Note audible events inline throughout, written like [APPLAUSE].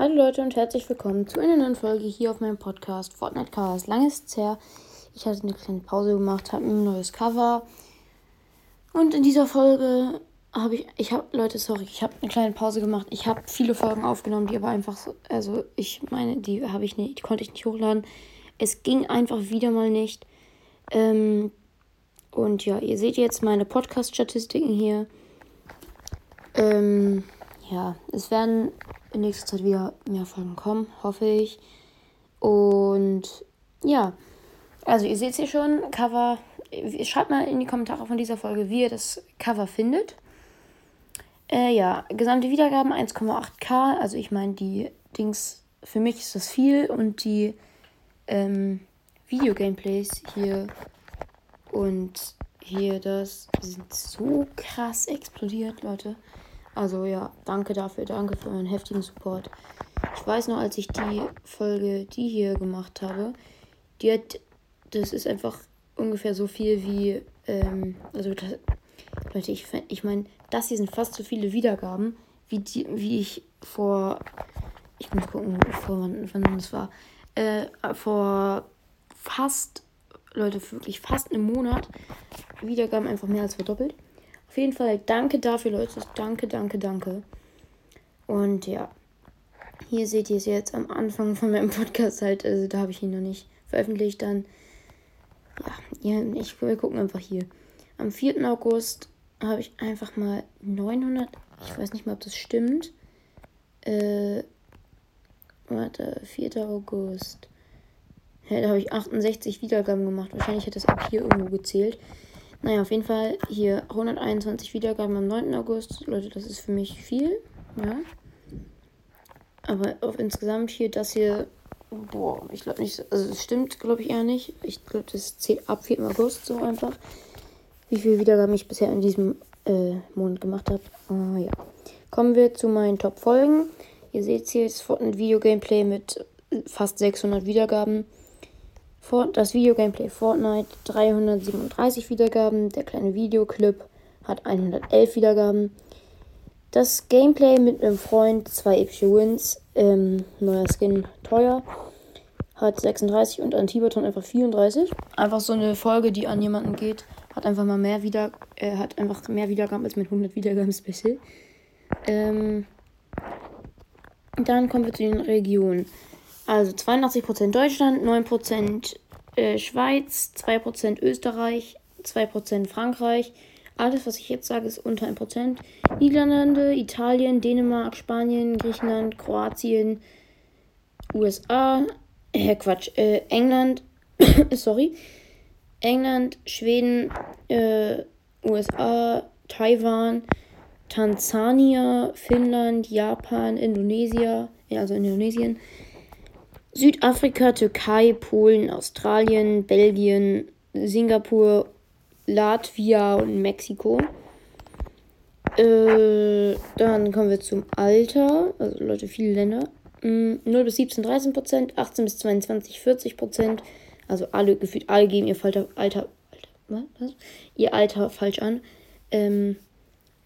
Hallo Leute und herzlich willkommen zu einer neuen Folge hier auf meinem Podcast Fortnite Cars. Lange ist es her. Ich hatte eine kleine Pause gemacht, habe ein neues Cover. Und in dieser Folge habe ich, ich habe, Leute, sorry, ich habe eine kleine Pause gemacht. Ich habe viele Folgen aufgenommen, die aber einfach so, also ich meine, die habe ich nicht, die konnte ich nicht hochladen. Es ging einfach wieder mal nicht. Ähm, und ja, ihr seht jetzt meine Podcast-Statistiken hier. Ähm, ja, es werden in nächster Zeit wieder mehr Folgen kommen, hoffe ich. Und ja, also ihr seht es hier schon, Cover. Schreibt mal in die Kommentare von dieser Folge, wie ihr das Cover findet. Äh, ja, gesamte Wiedergaben 1,8k. Also ich meine, die Dings, für mich ist das viel und die ähm, Video-Gameplays hier und hier das sind so krass explodiert, Leute. Also ja, danke dafür, danke für euren heftigen Support. Ich weiß noch, als ich die Folge, die hier gemacht habe, die hat, das ist einfach ungefähr so viel wie, ähm, also das, Leute, ich, ich meine, das hier sind fast so viele Wiedergaben, wie, die, wie ich vor, ich muss gucken, vor wann, wann das war, äh, vor fast, Leute, wirklich fast einem Monat Wiedergaben einfach mehr als verdoppelt. Auf jeden Fall danke dafür, Leute. Danke, danke, danke. Und ja, hier seht ihr es jetzt am Anfang von meinem Podcast halt. Also da habe ich ihn noch nicht veröffentlicht. Dann, ja, ich, wir gucken einfach hier. Am 4. August habe ich einfach mal 900, ich weiß nicht mal, ob das stimmt. Äh, warte, 4. August. Ja, da habe ich 68 Wiedergaben gemacht. Wahrscheinlich hat das ab hier irgendwo gezählt. Naja, auf jeden Fall hier 121 Wiedergaben am 9. August. Leute, das ist für mich viel. Ja. Aber auf insgesamt hier das hier. Boah, ich glaube nicht. Also es stimmt, glaube ich eher nicht. Ich glaube, das zählt ab 4. August so einfach. Wie viele Wiedergaben ich bisher in diesem äh, Monat gemacht habe. Ah, ja. Kommen wir zu meinen Top-Folgen. Ihr seht hier jetzt ein Video-Gameplay mit fast 600 Wiedergaben. Das Videogameplay Fortnite 337 Wiedergaben. Der kleine Videoclip hat 111 Wiedergaben. Das Gameplay mit einem Freund, zwei epische Wins, ähm, neuer Skin teuer, hat 36 und an Tiberton einfach 34. Einfach so eine Folge, die an jemanden geht, hat einfach mal mehr wieder, äh, hat einfach mehr Wiedergaben als mit 100 Wiedergaben Special. Ähm, dann kommen wir zu den Regionen. Also 82% Deutschland, 9% äh, Schweiz, 2% Österreich, 2% Frankreich. Alles, was ich jetzt sage, ist unter 1%. Niederlande, Italien, Dänemark, Spanien, Griechenland, Kroatien, USA, äh, Quatsch, äh, England, [COUGHS] sorry, England, Schweden, äh, USA, Taiwan, Tansania, Finnland, Japan, Indonesien, also Indonesien, Südafrika, Türkei, Polen, Australien, Belgien, Singapur, Latvia und Mexiko. Äh, dann kommen wir zum Alter. Also Leute, viele Länder. 0 mm, bis 17, 13 Prozent. 18 bis 22, 40 Prozent. Also alle, gefühlt alle geben ihr Alter, Alter, Alter was? Ihr Alter falsch an. Ähm,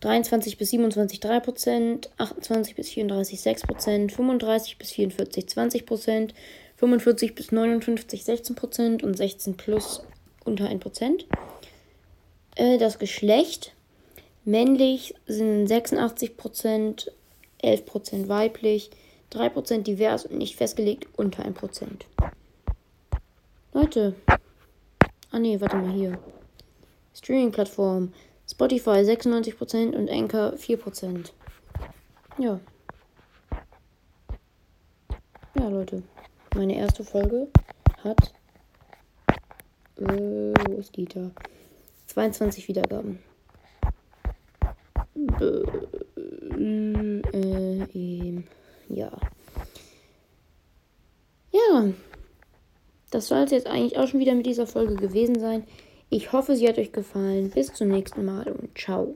23 bis 27 3 Prozent, 28 bis 34 6 Prozent, 35 bis 44 20 Prozent, 45 bis 59 16 Prozent und 16 plus unter 1 Prozent. Äh, das Geschlecht männlich sind 86 Prozent, 11 Prozent weiblich, 3 Prozent divers und nicht festgelegt unter 1 Prozent. Leute. Ah ne, warte mal hier. Streaming-Plattform. Spotify 96% und Anchor 4%. Ja. Ja, Leute. Meine erste Folge hat. Äh, wo ist die da? 22 Wiedergaben. Äh, äh, ja. Ja. Das soll es jetzt eigentlich auch schon wieder mit dieser Folge gewesen sein. Ich hoffe, sie hat euch gefallen. Bis zum nächsten Mal und ciao.